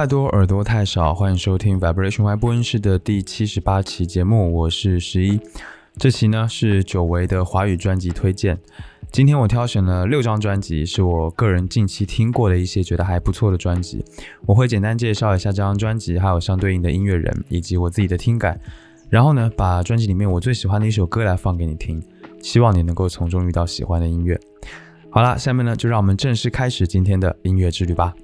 太多，耳朵太少，欢迎收听 Vibration Y 播音室的第七十八期节目，我是十一。这期呢是久违的华语专辑推荐。今天我挑选了六张专辑，是我个人近期听过的一些觉得还不错的专辑。我会简单介绍一下这张专辑，还有相对应的音乐人以及我自己的听感。然后呢，把专辑里面我最喜欢的一首歌来放给你听，希望你能够从中遇到喜欢的音乐。好了，下面呢就让我们正式开始今天的音乐之旅吧。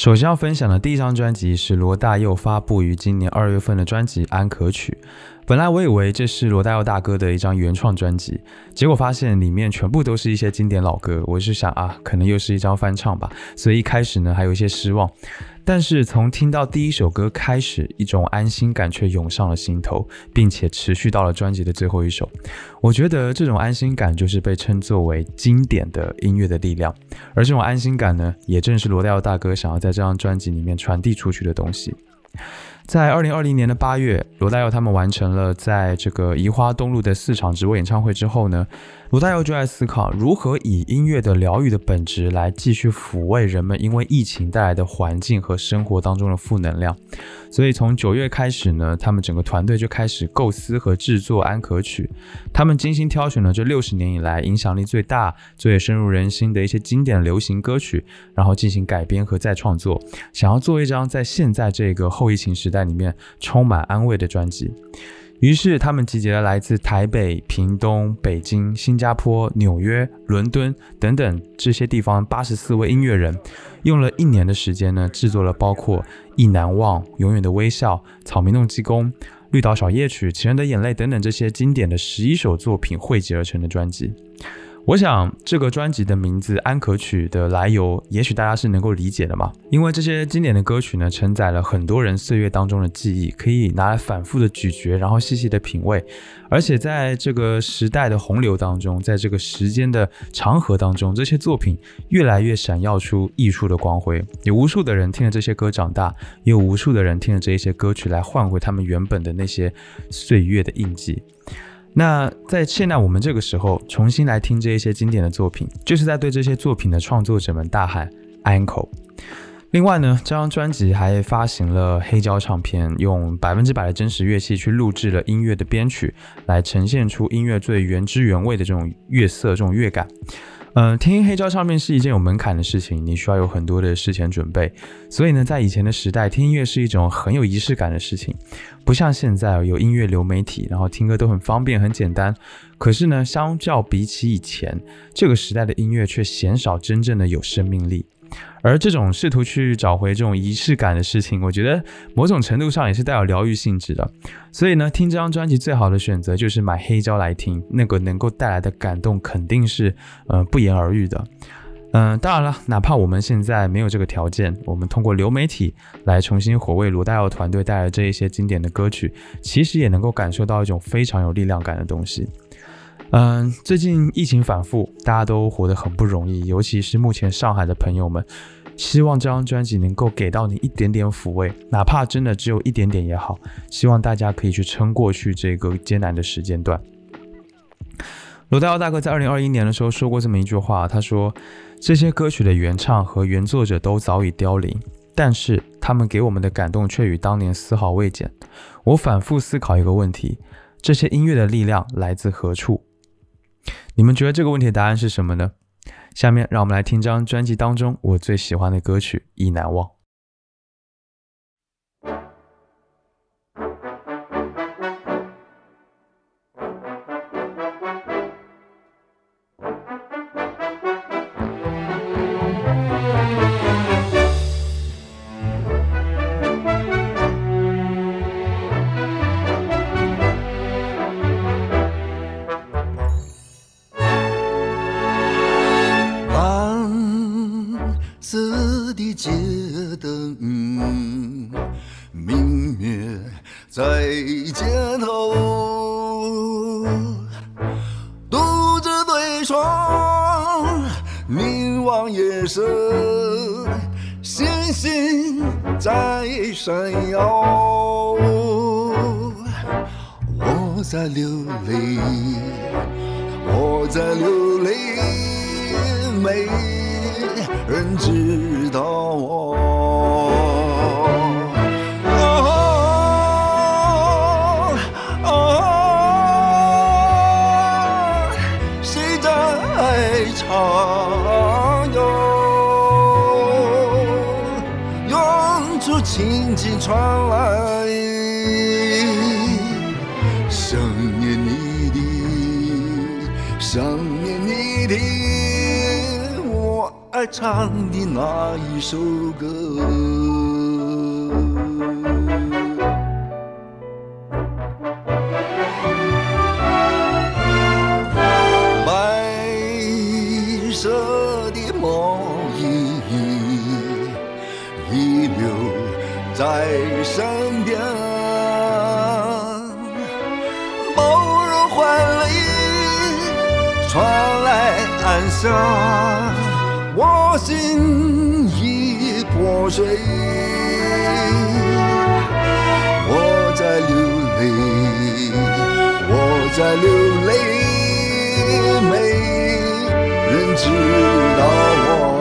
首先要分享的第一张专辑是罗大佑发布于今年二月份的专辑《安可曲》。本来我以为这是罗大佑大哥的一张原创专辑，结果发现里面全部都是一些经典老歌。我是想啊，可能又是一张翻唱吧，所以一开始呢还有一些失望。但是从听到第一首歌开始，一种安心感却涌上了心头，并且持续到了专辑的最后一首。我觉得这种安心感就是被称作为经典的音乐的力量，而这种安心感呢，也正是罗大佑大哥想要在这张专辑里面传递出去的东西。在二零二零年的八月，罗大佑他们完成了在这个移花东路的四场直播演唱会之后呢，罗大佑就在思考如何以音乐的疗愈的本质来继续抚慰人们因为疫情带来的环境和生活当中的负能量。所以从九月开始呢，他们整个团队就开始构思和制作《安可曲》，他们精心挑选了这六十年以来影响力最大、最深入人心的一些经典流行歌曲，然后进行改编和再创作，想要做一张在现在这个后疫情时代里面充满安慰的专辑。于是，他们集结了来自台北、屏东、北京、新加坡、纽约、伦敦等等这些地方八十四位音乐人，用了一年的时间呢，制作了包括《意难忘》《永远的微笑》《草莓弄鸡公》《绿岛小夜曲》《情人的眼泪》等等这些经典的十一首作品汇集而成的专辑。我想这个专辑的名字《安可曲》的来由，也许大家是能够理解的嘛。因为这些经典的歌曲呢，承载了很多人岁月当中的记忆，可以拿来反复的咀嚼，然后细细的品味。而且在这个时代的洪流当中，在这个时间的长河当中，这些作品越来越闪耀出艺术的光辉。有无数的人听着这些歌长大，也有无数的人听着这些歌曲来换回他们原本的那些岁月的印记。那在现在我们这个时候重新来听这一些经典的作品，就是在对这些作品的创作者们大喊 “uncle”。另外呢，这张专辑还发行了黑胶唱片，用百分之百的真实乐器去录制了音乐的编曲，来呈现出音乐最原汁原味的这种乐色、这种乐感。嗯，听黑胶唱片是一件有门槛的事情，你需要有很多的事前准备。所以呢，在以前的时代，听音乐是一种很有仪式感的事情，不像现在有音乐流媒体，然后听歌都很方便、很简单。可是呢，相较比起以前，这个时代的音乐却鲜少真正的有生命力。而这种试图去找回这种仪式感的事情，我觉得某种程度上也是带有疗愈性质的。所以呢，听这张专辑最好的选择就是买黑胶来听，那个能够带来的感动肯定是呃不言而喻的。嗯，当然了，哪怕我们现在没有这个条件，我们通过流媒体来重新回味罗大佑团队带来这一些经典的歌曲，其实也能够感受到一种非常有力量感的东西。嗯，最近疫情反复，大家都活得很不容易，尤其是目前上海的朋友们。希望这张专辑能够给到你一点点抚慰，哪怕真的只有一点点也好。希望大家可以去撑过去这个艰难的时间段。罗大佑大哥在二零二一年的时候说过这么一句话，他说：“这些歌曲的原唱和原作者都早已凋零，但是他们给我们的感动却与当年丝毫未减。”我反复思考一个问题：这些音乐的力量来自何处？你们觉得这个问题的答案是什么呢？下面让我们来听张专辑当中我最喜欢的歌曲《意难忘》。来，想念你的，想念你的，我爱唱的那一首歌。下。我心已破碎，我在流泪，我在流泪，没人知道我。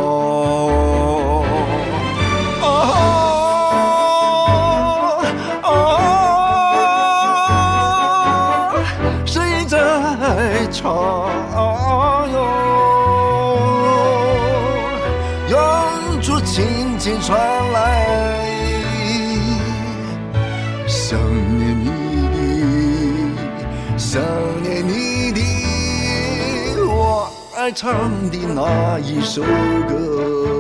唱的那一首歌。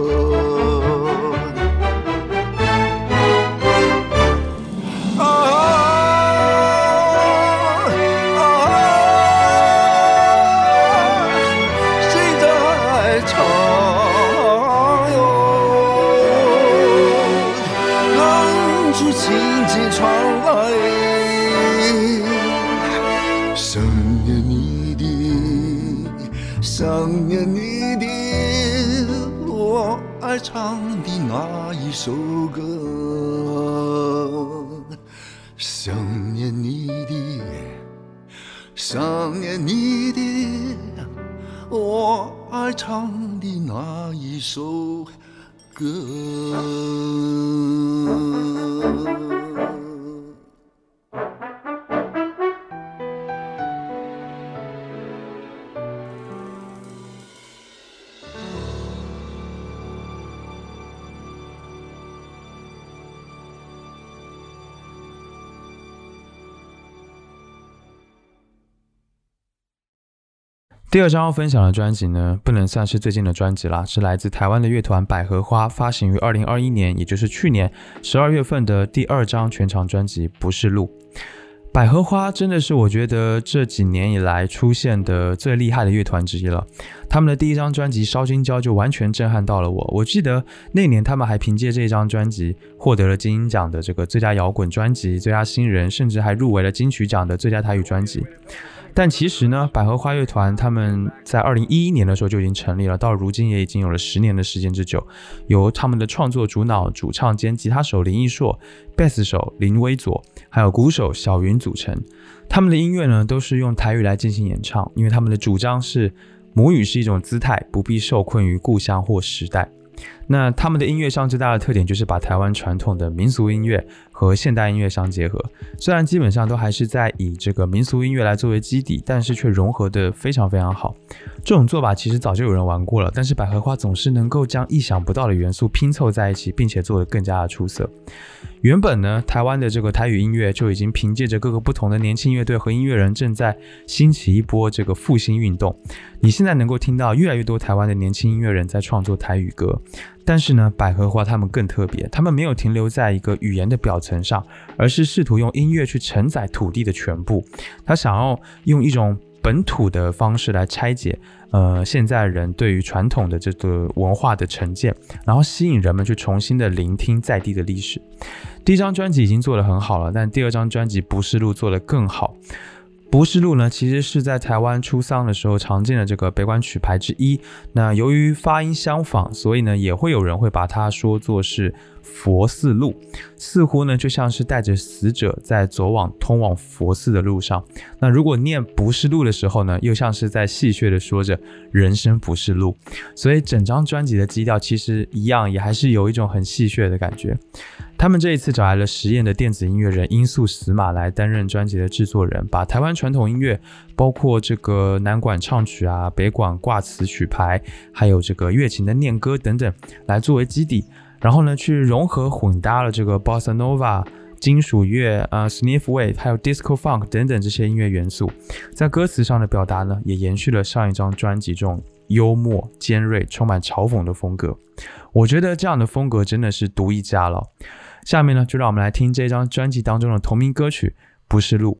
首歌，想念你的，想念你的，我爱唱的那一首歌。第二张要分享的专辑呢，不能算是最近的专辑啦，是来自台湾的乐团百合花发行于二零二一年，也就是去年十二月份的第二张全长专辑《不是路》。百合花真的是我觉得这几年以来出现的最厉害的乐团之一了。他们的第一张专辑《烧金胶》就完全震撼到了我。我记得那年他们还凭借这张专辑获得了金鹰奖的这个最佳摇滚专辑、最佳新人，甚至还入围了金曲奖的最佳台语专辑。但其实呢，百合花乐团他们在二零一一年的时候就已经成立了，到如今也已经有了十年的时间之久。由他们的创作主脑、主唱兼吉他手林奕硕、贝斯手林威佐，还有鼓手小云组成。他们的音乐呢，都是用台语来进行演唱，因为他们的主张是母语是一种姿态，不必受困于故乡或时代。那他们的音乐上最大的特点就是把台湾传统的民俗音乐和现代音乐相结合。虽然基本上都还是在以这个民俗音乐来作为基底，但是却融合的非常非常好。这种做法其实早就有人玩过了，但是百合花总是能够将意想不到的元素拼凑在一起，并且做得更加的出色。原本呢，台湾的这个台语音乐就已经凭借着各个不同的年轻乐队和音乐人，正在兴起一波这个复兴运动。你现在能够听到越来越多台湾的年轻音乐人在创作台语歌，但是呢，百合花他们更特别，他们没有停留在一个语言的表层上，而是试图用音乐去承载土地的全部。他想要用一种本土的方式来拆解，呃，现在人对于传统的这个文化的成见，然后吸引人们去重新的聆听在地的历史。第一张专辑已经做得很好了，但第二张专辑《不是路》做得更好。《不是路》呢，其实是在台湾出丧的时候常见的这个北管曲牌之一。那由于发音相仿，所以呢，也会有人会把它说作是佛寺路，似乎呢就像是带着死者在走往通往佛寺的路上。那如果念“不是路”的时候呢，又像是在戏谑的说着“人生不是路”。所以整张专辑的基调其实一样，也还是有一种很戏谑的感觉。他们这一次找来了实验的电子音乐人音速死马来担任专辑的制作人，把台湾传统音乐，包括这个南管唱曲啊、北管挂词曲牌，还有这个乐琴的念歌等等，来作为基底，然后呢去融合混搭了这个 bossa nova、金属乐啊、sniff wave，还有 disco funk 等等这些音乐元素，在歌词上的表达呢，也延续了上一张专辑中幽默、尖锐、充满嘲讽的风格。我觉得这样的风格真的是独一家了。下面呢，就让我们来听这张专辑当中的同名歌曲《不是路》。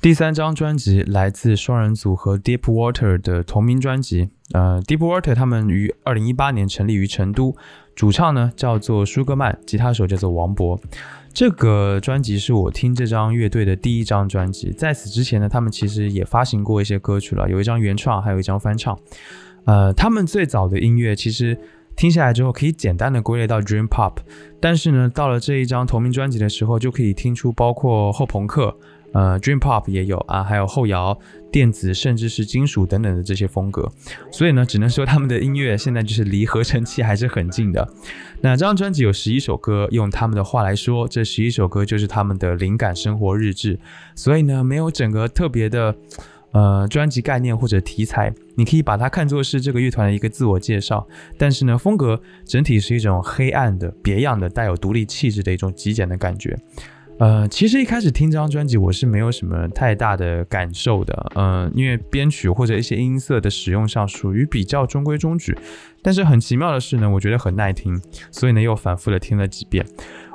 第三张专辑来自双人组合 Deep Water 的同名专辑。呃，Deep Water 他们于二零一八年成立于成都，主唱呢叫做舒格曼，吉他手叫做王博。这个专辑是我听这张乐队的第一张专辑。在此之前呢，他们其实也发行过一些歌曲了，有一张原创，还有一张翻唱。呃，他们最早的音乐其实听下来之后，可以简单的归类到 Dream Pop，但是呢，到了这一张同名专辑的时候，就可以听出包括后朋克。呃，Dream Pop 也有啊，还有后摇、电子，甚至是金属等等的这些风格。所以呢，只能说他们的音乐现在就是离合成器还是很近的。那这张专辑有十一首歌，用他们的话来说，这十一首歌就是他们的灵感生活日志。所以呢，没有整个特别的呃专辑概念或者题材，你可以把它看作是这个乐团的一个自我介绍。但是呢，风格整体是一种黑暗的、别样的、带有独立气质的一种极简的感觉。呃，其实一开始听这张专辑，我是没有什么太大的感受的，嗯、因为编曲或者一些音色的使用上属于比较中规中矩。但是很奇妙的是呢，我觉得很耐听，所以呢又反复的听了几遍。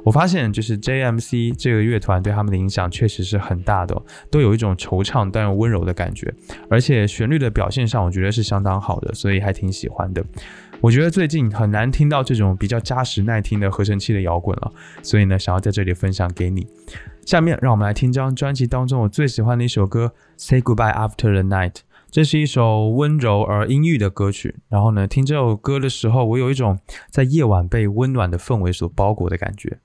我发现就是 JMC 这个乐团对他们的影响确实是很大的、都有一种惆怅但又温柔的感觉，而且旋律的表现上，我觉得是相当好的，所以还挺喜欢的。我觉得最近很难听到这种比较扎实耐听的合成器的摇滚了，所以呢，想要在这里分享给你。下面让我们来听张专辑当中我最喜欢的一首歌《Say Goodbye After the Night》。这是一首温柔而阴郁的歌曲。然后呢，听这首歌的时候，我有一种在夜晚被温暖的氛围所包裹的感觉。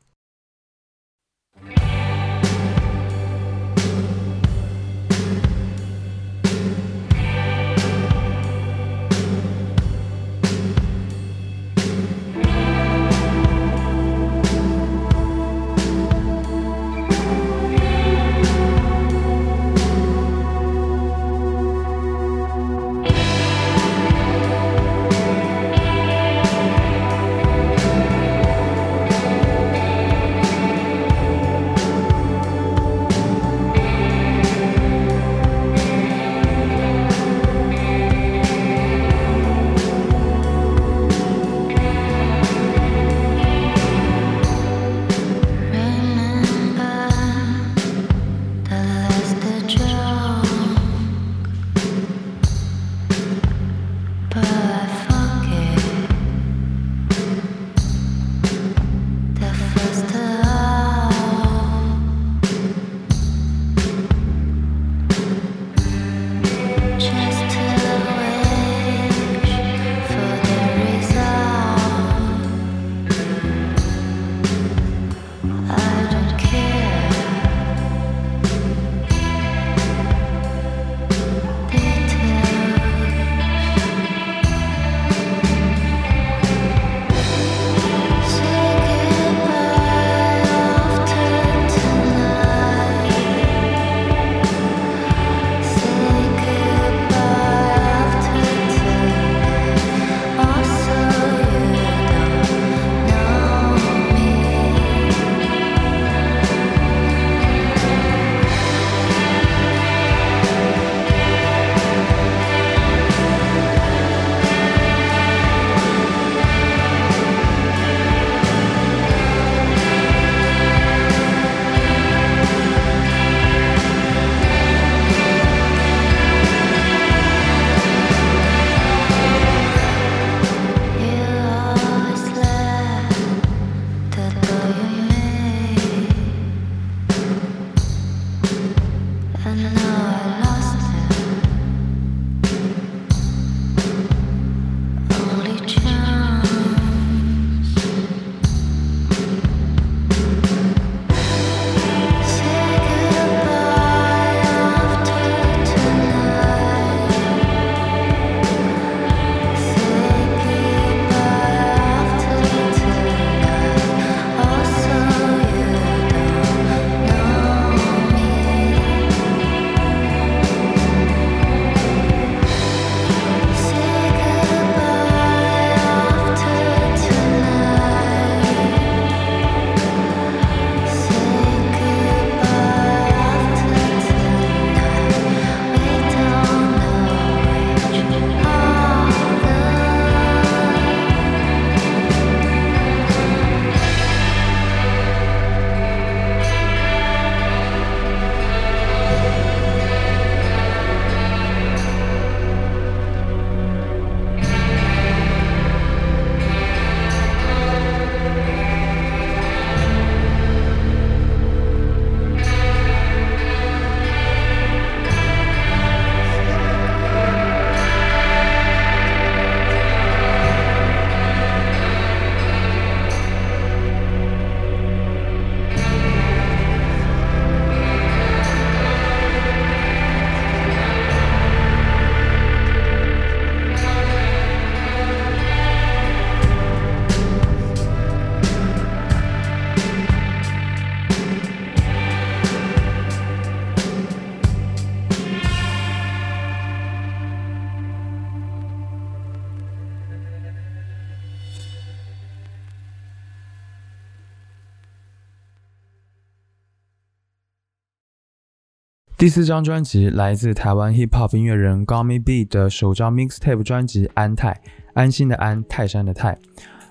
第四张专辑来自台湾 hip hop 音乐人 Gummy B 的首张 mixtape 专辑《安泰》，安心的安，泰山的泰。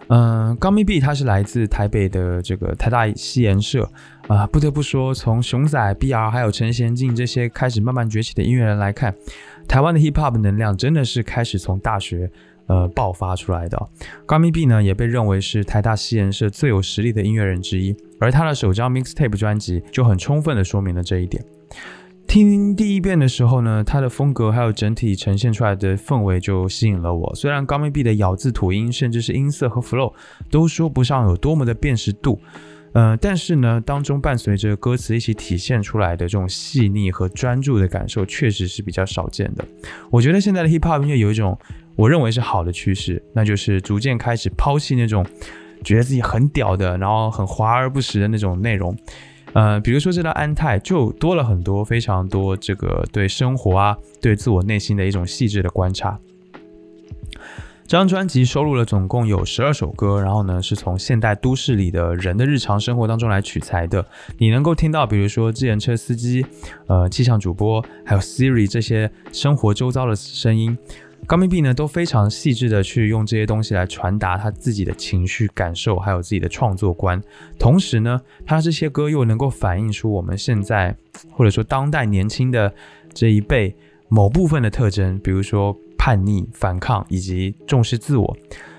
嗯，Gummy B 他是来自台北的这个台大西研社啊、不得不说，从熊仔、BR 还有陈贤进这些开始慢慢崛起的音乐人来看，台湾的 hip hop 能量真的是开始从大学呃爆发出来的。Gummy B 呢也被认为是台大西研社最有实力的音乐人之一，而他的首张 mixtape 专辑就很充分的说明了这一点。听第一遍的时候呢，它的风格还有整体呈现出来的氛围就吸引了我。虽然高密 B 的咬字吐音，甚至是音色和 flow 都说不上有多么的辨识度，呃，但是呢，当中伴随着歌词一起体现出来的这种细腻和专注的感受，确实是比较少见的。我觉得现在的 hip hop 音乐有一种我认为是好的趋势，那就是逐渐开始抛弃那种觉得自己很屌的，然后很华而不实的那种内容。呃，比如说这张安泰就多了很多非常多这个对生活啊，对自我内心的一种细致的观察。这张专辑收录了总共有十二首歌，然后呢是从现代都市里的人的日常生活当中来取材的。你能够听到，比如说自行车司机、呃气象主播，还有 Siri 这些生活周遭的声音。高明碧呢都非常细致的去用这些东西来传达他自己的情绪感受，还有自己的创作观。同时呢，他这些歌又能够反映出我们现在或者说当代年轻的这一辈某部分的特征，比如说叛逆、反抗以及重视自我。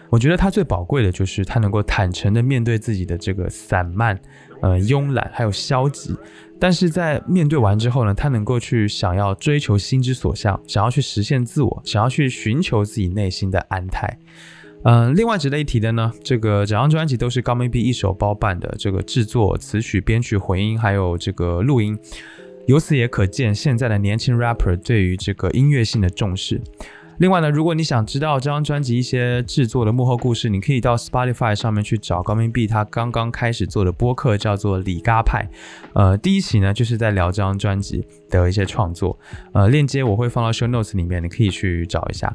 我觉得他最宝贵的就是他能够坦诚的面对自己的这个散漫、呃慵懒还有消极。但是在面对完之后呢，他能够去想要追求心之所向，想要去实现自我，想要去寻求自己内心的安泰。嗯，另外值得一提的呢，这个整张专辑都是高 maybe 一手包办的，这个制作、词曲、编曲、混音，还有这个录音。由此也可见现在的年轻 rapper 对于这个音乐性的重视。另外呢，如果你想知道这张专辑一些制作的幕后故事，你可以到 Spotify 上面去找高明他刚刚开始做的播客，叫做李嘎派。呃，第一期呢就是在聊这张专辑的一些创作。呃，链接我会放到 Show Notes 里面，你可以去找一下。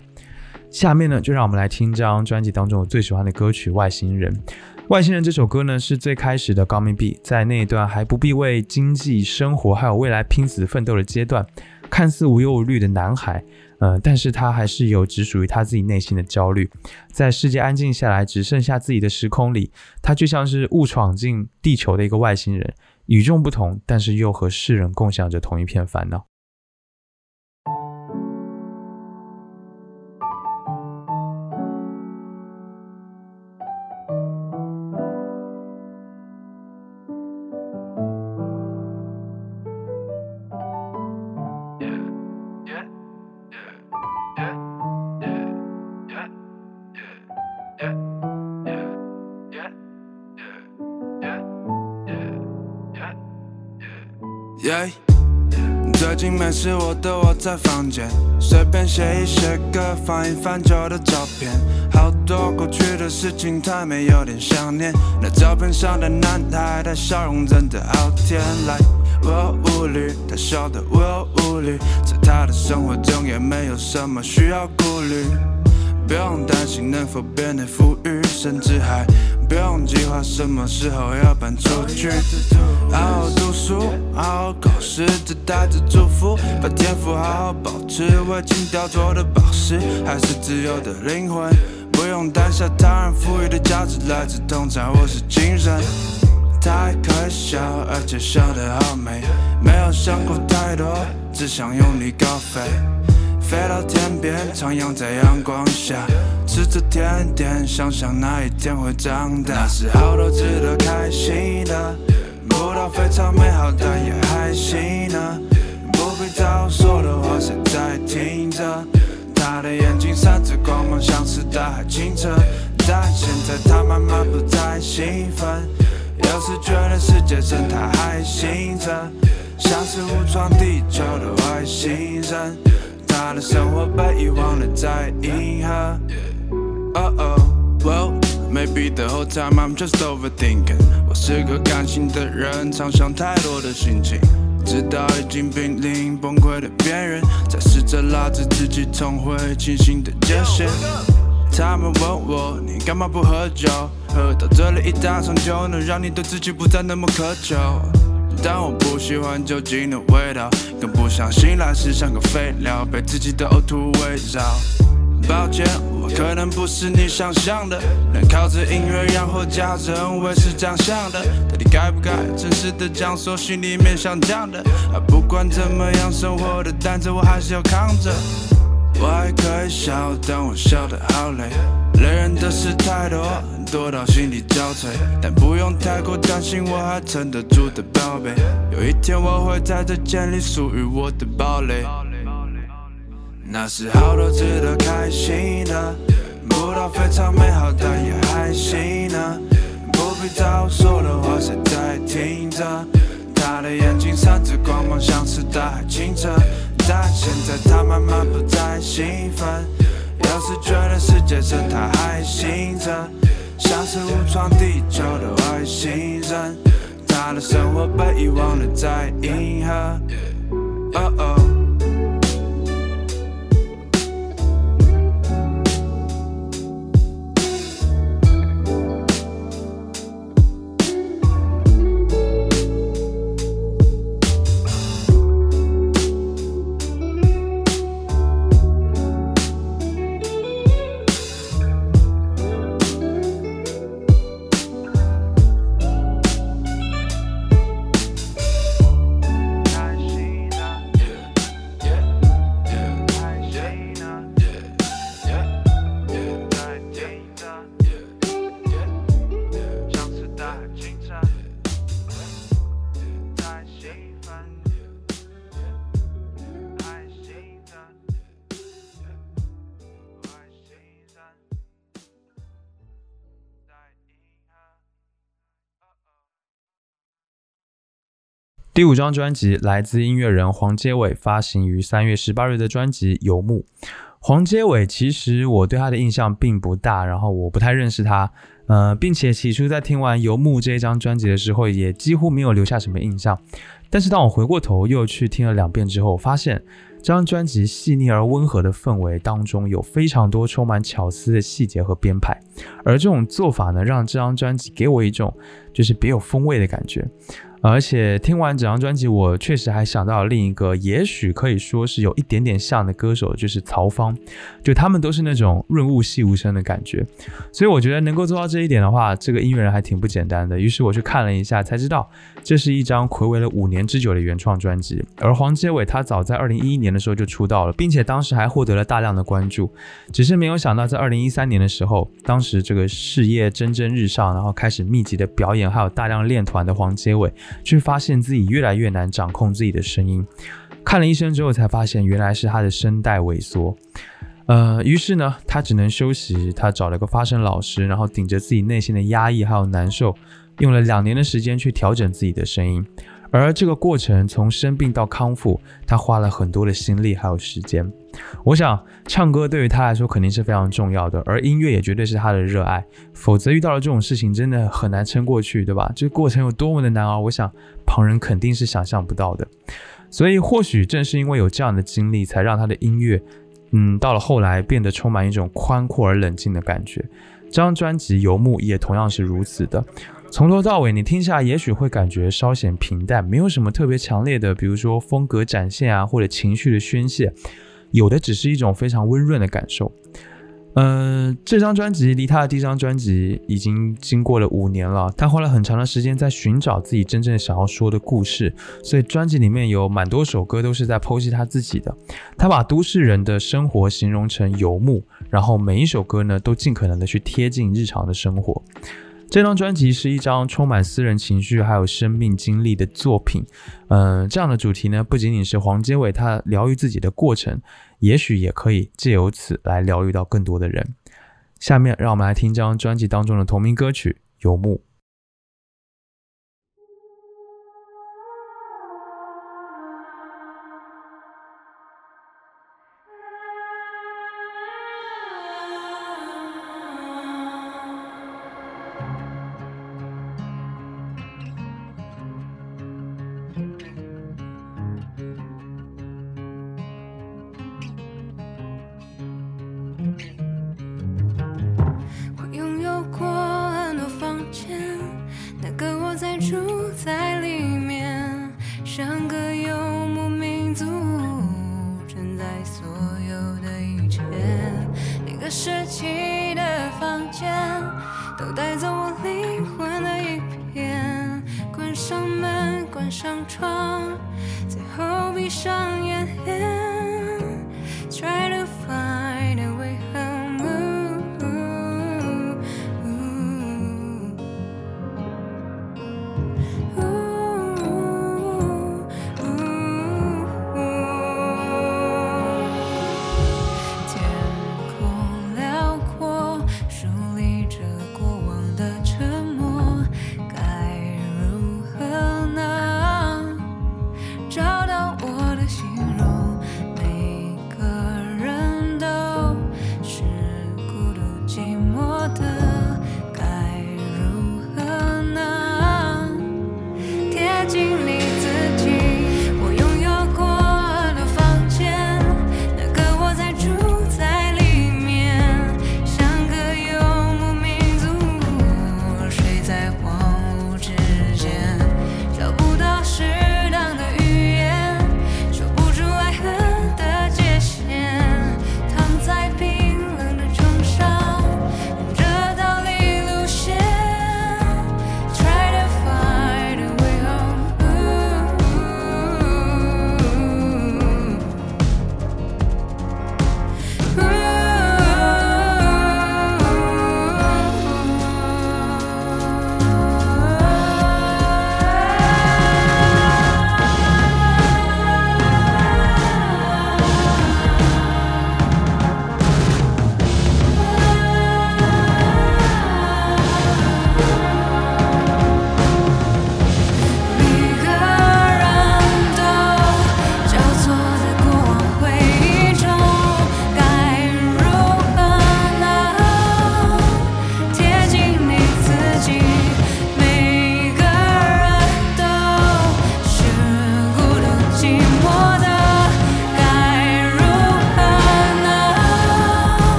下面呢，就让我们来听这张专辑当中我最喜欢的歌曲《外星人》。《外星人》这首歌呢，是最开始的高明碧在那一段还不必为经济、生活还有未来拼死奋斗的阶段，看似无忧无虑的男孩。呃，但是他还是有只属于他自己内心的焦虑，在世界安静下来，只剩下自己的时空里，他就像是误闯进地球的一个外星人，与众不同，但是又和世人共享着同一片烦恼。是我的我在房间，随便写一写歌，翻一翻旧的照片，好多过去的事情，太美有点想念。那照片上的男孩，他笑容真的好甜。来，我无虑，他笑得我无虑，在他的生活中也没有什么需要顾虑。不用担心能否变得富裕，甚至还不用计划什么时候要搬出去。好好读书，好好考试，只带着祝福，把天赋好好保持。未经雕琢的宝石，还是自由的灵魂。不用担心他人赋予的价值来自通常我是精神。太可笑，而且笑得好美，没有想过太多，只想用力高飞。飞到天边，徜徉在阳光下，吃着甜点，想想那一天会长大。那是好多值得开心的，不到非常美好，但也还行呢。不必早说的话，谁在听着？他的眼睛闪着光芒，像是大海清澈。但现在他慢慢不再兴奋，有时觉得世界真太还行着，像是误闯地球的外星人。他的生活被遗忘了在银河。Oh oh, well, maybe the whole time I'm just overthinking。我是个感性的人，常想太多的心情，直到已经濒临崩溃的边缘，才试着拉着自己重回清醒的界限。他们问我你干嘛不喝酒？喝到这里一大场就能让你对自己不再那么苛求。但我不喜欢酒精的味道，更不想醒来时像个废料，被自己的呕吐围绕。抱歉，可能不是你想象的，能靠着音乐养活家人，我也是这样想的。到底该不该真实的讲说心里面想讲的？啊，不管怎么样，生活的担子我还是要扛着。我还可以笑，但我笑得好累。累人的事太多，多到心力交瘁。但不用太过担心，我还撑得住的宝贝。有一天我会在这建立属于我的堡垒。那时好多值得开心的，不到非常美好，但也还行呢。不必在我说的话，谁在听着？他的眼睛闪着光芒，像是大海清澈。但现在他慢慢不再兴奋，有时觉得世界生态还醒着，像是误闯地球的外星人。他的生活被遗忘了在银河。哦哦。第五张专辑来自音乐人黄阶伟，发行于三月十八日的专辑《游牧》。黄阶伟其实我对他的印象并不大，然后我不太认识他，呃，并且起初在听完《游牧》这一张专辑的时候，也几乎没有留下什么印象。但是当我回过头又去听了两遍之后，发现这张专辑细腻而温和的氛围当中有非常多充满巧思的细节和编排，而这种做法呢，让这张专辑给我一种就是别有风味的感觉。而且听完整张专辑，我确实还想到另一个，也许可以说是有一点点像的歌手，就是曹芳。就他们都是那种润物细无声的感觉，所以我觉得能够做到这一点的话，这个音乐人还挺不简单的。于是我去看了一下，才知道这是一张暌违了五年之久的原创专辑。而黄杰伟他早在二零一一年的时候就出道了，并且当时还获得了大量的关注。只是没有想到，在二零一三年的时候，当时这个事业蒸蒸日上，然后开始密集的表演，还有大量练团的黄杰伟。却发现自己越来越难掌控自己的声音。看了医生之后，才发现原来是他的声带萎缩。呃，于是呢，他只能休息。他找了个发声老师，然后顶着自己内心的压抑还有难受，用了两年的时间去调整自己的声音。而这个过程从生病到康复，他花了很多的心力还有时间。我想，唱歌对于他来说肯定是非常重要的，而音乐也绝对是他的热爱。否则遇到了这种事情，真的很难撑过去，对吧？这个过程有多么的难熬，我想旁人肯定是想象不到的。所以，或许正是因为有这样的经历，才让他的音乐，嗯，到了后来变得充满一种宽阔而冷静的感觉。这张专辑《游牧》也同样是如此的。从头到尾，你听下来也许会感觉稍显平淡，没有什么特别强烈的，比如说风格展现啊，或者情绪的宣泄，有的只是一种非常温润的感受。呃，这张专辑离他的第一张专辑已经经过了五年了，他花了很长的时间在寻找自己真正想要说的故事，所以专辑里面有蛮多首歌都是在剖析他自己的。他把都市人的生活形容成游牧，然后每一首歌呢都尽可能的去贴近日常的生活。这张专辑是一张充满私人情绪还有生命经历的作品。嗯、这样的主题呢，不仅仅是黄杰伟他疗愈自己的过程，也许也可以借由此来疗愈到更多的人。下面让我们来听这张专辑当中的同名歌曲《游牧》。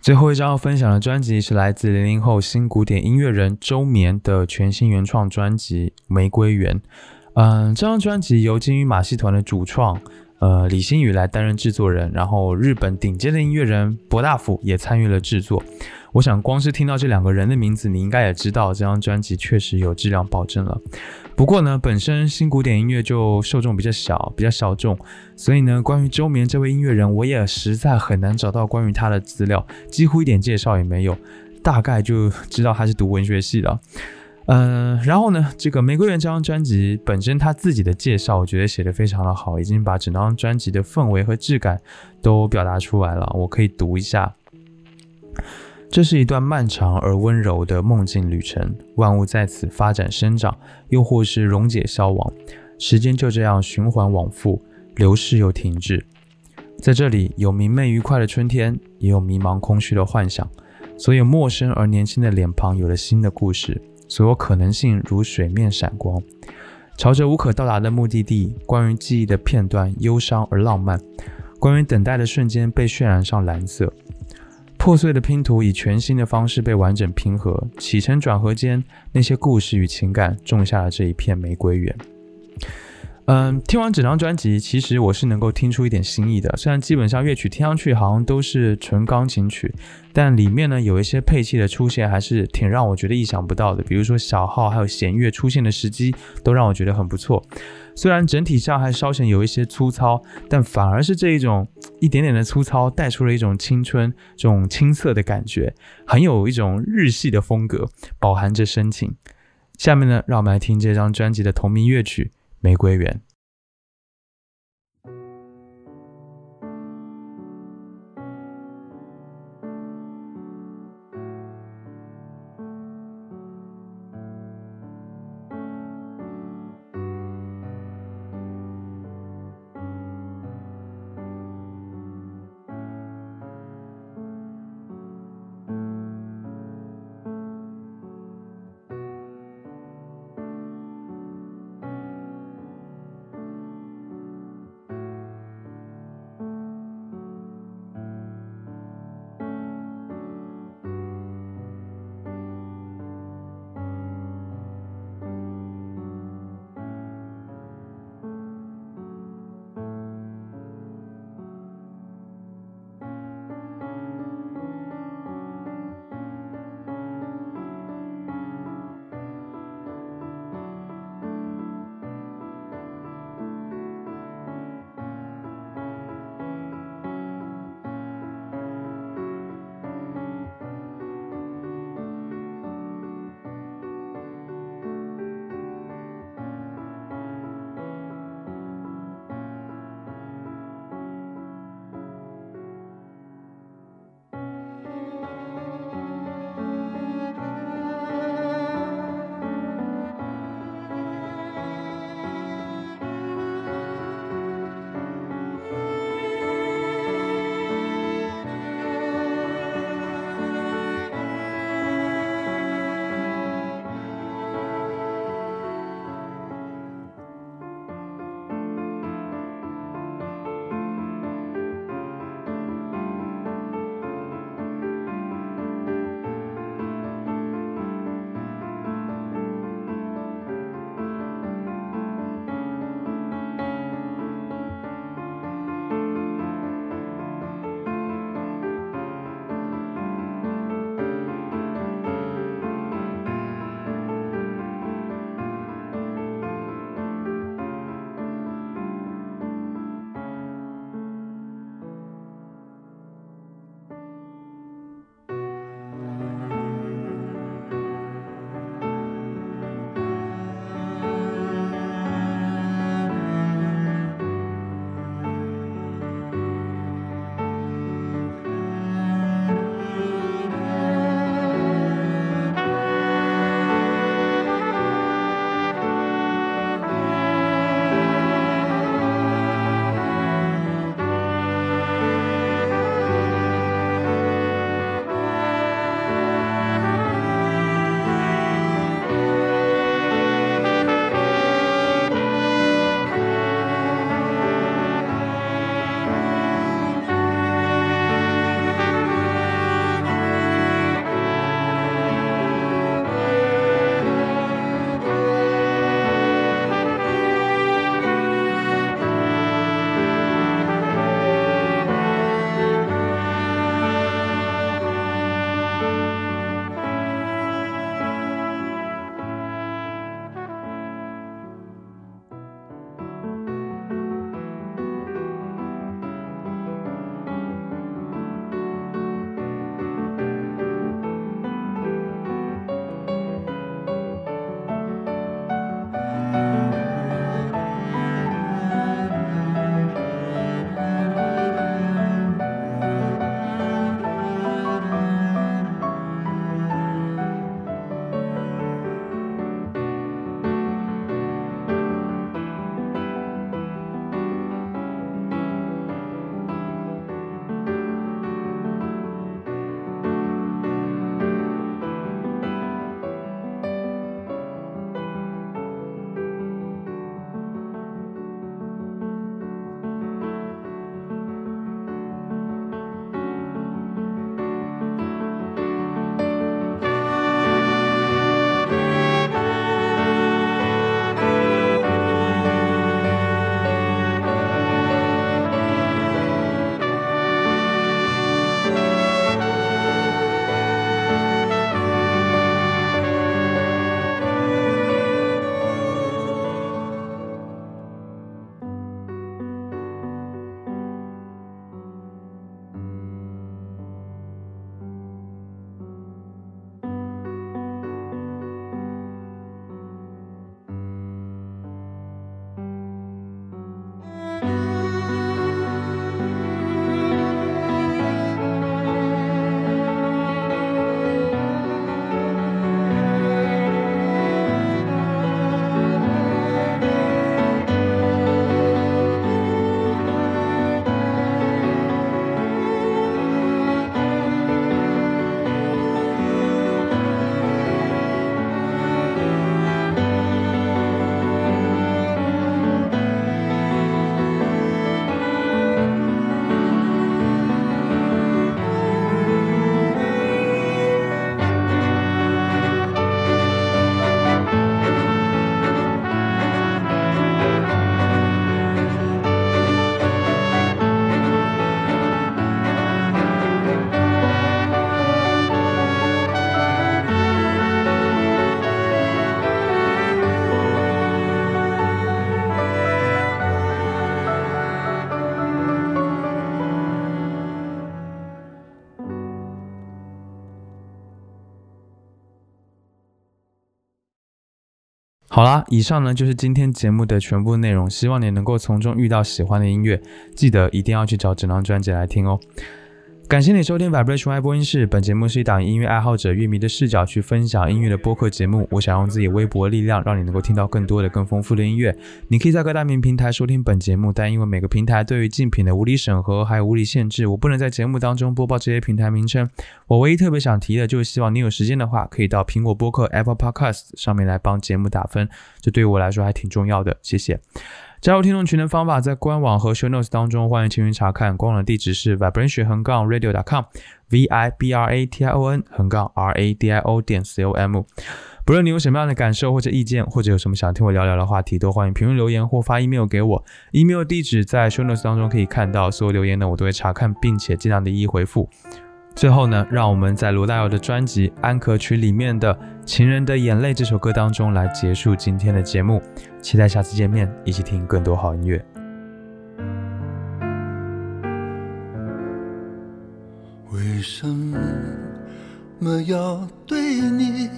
最后一张要分享的专辑是来自零零后新古典音乐人周眠的全新原创专辑《玫瑰园》。嗯，这张专辑由金鱼马戏团的主创呃李星宇来担任制作人，然后日本顶尖的音乐人博大辅也参与了制作。我想光是听到这两个人的名字，你应该也知道这张专辑确实有质量保证了。不过呢，本身新古典音乐就受众比较小，比较小众，所以呢，关于周眠这位音乐人，我也实在很难找到关于他的资料，几乎一点介绍也没有，大概就知道他是读文学系的。嗯、然后呢，这个《玫瑰园》这张专辑本身他自己的介绍，我觉得写得非常的好，已经把整张专辑的氛围和质感都表达出来了。我可以读一下。这是一段漫长而温柔的梦境旅程，万物在此发展生长，又或是溶解消亡，时间就这样循环往复，流逝又停滞。在这里，有明媚愉快的春天，也有迷茫空虚的幻想。所有陌生而年轻的脸庞有了新的故事，所有可能性如水面闪光。朝着无可到达的目的地，关于记忆的片段，忧伤而浪漫；关于等待的瞬间，被渲染上蓝色。破碎的拼图以全新的方式被完整拼合，起承转合间，那些故事与情感种下了这一片玫瑰园。嗯，听完整张专辑，其实我是能够听出一点新意的。虽然基本上乐曲听上去好像都是纯钢琴曲，但里面呢有一些配器的出现还是挺让我觉得意想不到的。比如说小号还有弦乐出现的时机，都让我觉得很不错。虽然整体上还稍显有一些粗糙，但反而是这一种一点点的粗糙带出了一种青春、这种青涩的感觉，很有一种日系的风格，饱含着深情。下面呢，让我们来听这张专辑的同名乐曲《玫瑰园》。好啦，以上呢就是今天节目的全部内容，希望你能够从中遇到喜欢的音乐，记得一定要去找整张专辑来听哦。感谢你收听 Vibration Y 播音室，本节目是一档音乐爱好者、乐迷的视角去分享音乐的播客节目。我想用自己微薄的力量，让你能够听到更多的、更丰富的音乐。你可以在各大平台收听本节目，但因为每个平台对于竞品的无理审核还有无理限制，我不能在节目当中播报这些平台名称。我唯一特别想提的就是，希望你有时间的话，可以到苹果播客 Apple Podcast 上面来帮节目打分，这对于我来说还挺重要的。谢谢。加入听众群的方法在官网和 show notes 当中，欢迎前去查看。官网的地址是 vibration 横杠 radio.com，v i b r a t i o n 横杠 r a d i o 点 c o m。不论你有什么样的感受或者意见，或者有什么想听我聊聊的话题，都欢迎评论留言或发 email 给我。email 地址在 show notes 当中可以看到，所有留言呢我都会查看，并且尽量的一一回复。最后呢，让我们在罗大佑的专辑《安可曲》里面的《情人的眼泪》这首歌当中来结束今天的节目。期待下次见面，一起听更多好音乐。为什么要对你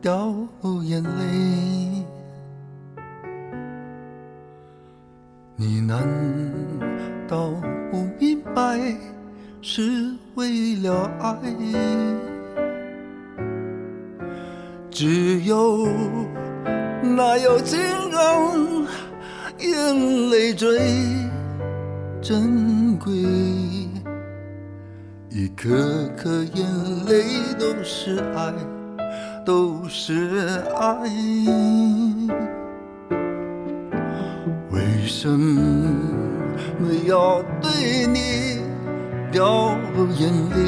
掉眼泪？你难道不明白是为了爱？只有那有情人眼泪最珍贵。一颗颗眼泪都是爱，都是爱。为什么要对你掉眼泪？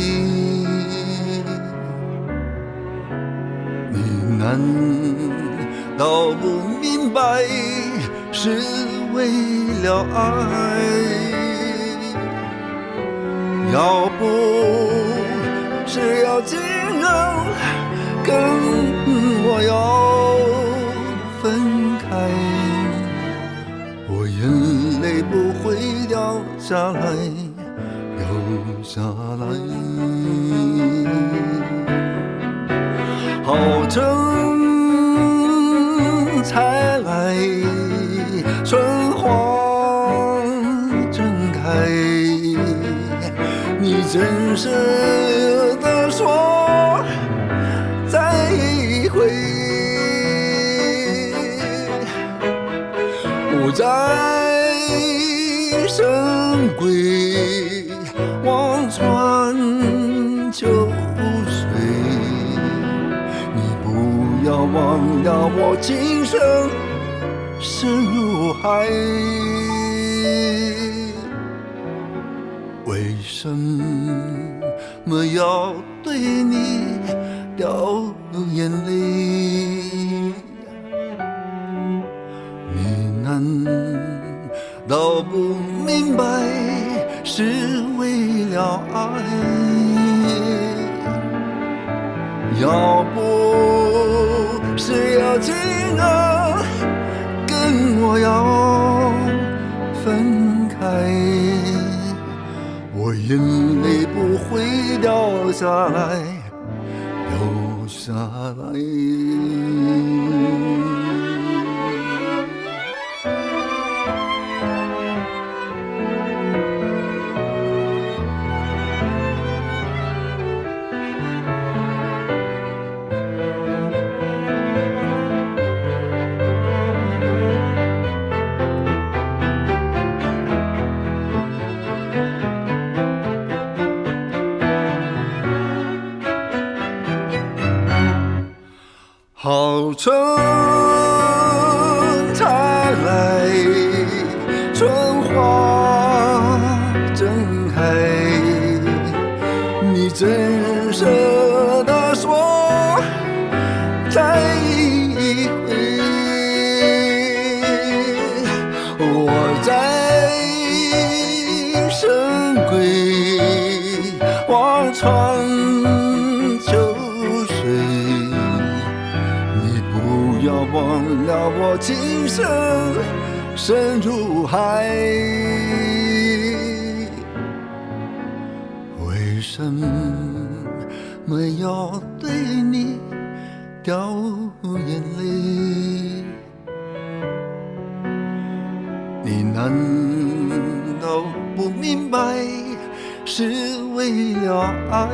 你难道不明白是为了爱？要不是要情人跟我要分开，我眼泪不会掉下来，下来。好春才来，春花正开。你真实的说再会，不再深归，不要我今生深入海。为什么要对你掉眼泪？你难道不明白是为了爱？要不只要记得跟我要分开。我眼泪不会掉下来，掉下来。早春才来，春花正开。你真舍今生深如海。为什么要对你掉眼泪？你难道不明白，是为了爱？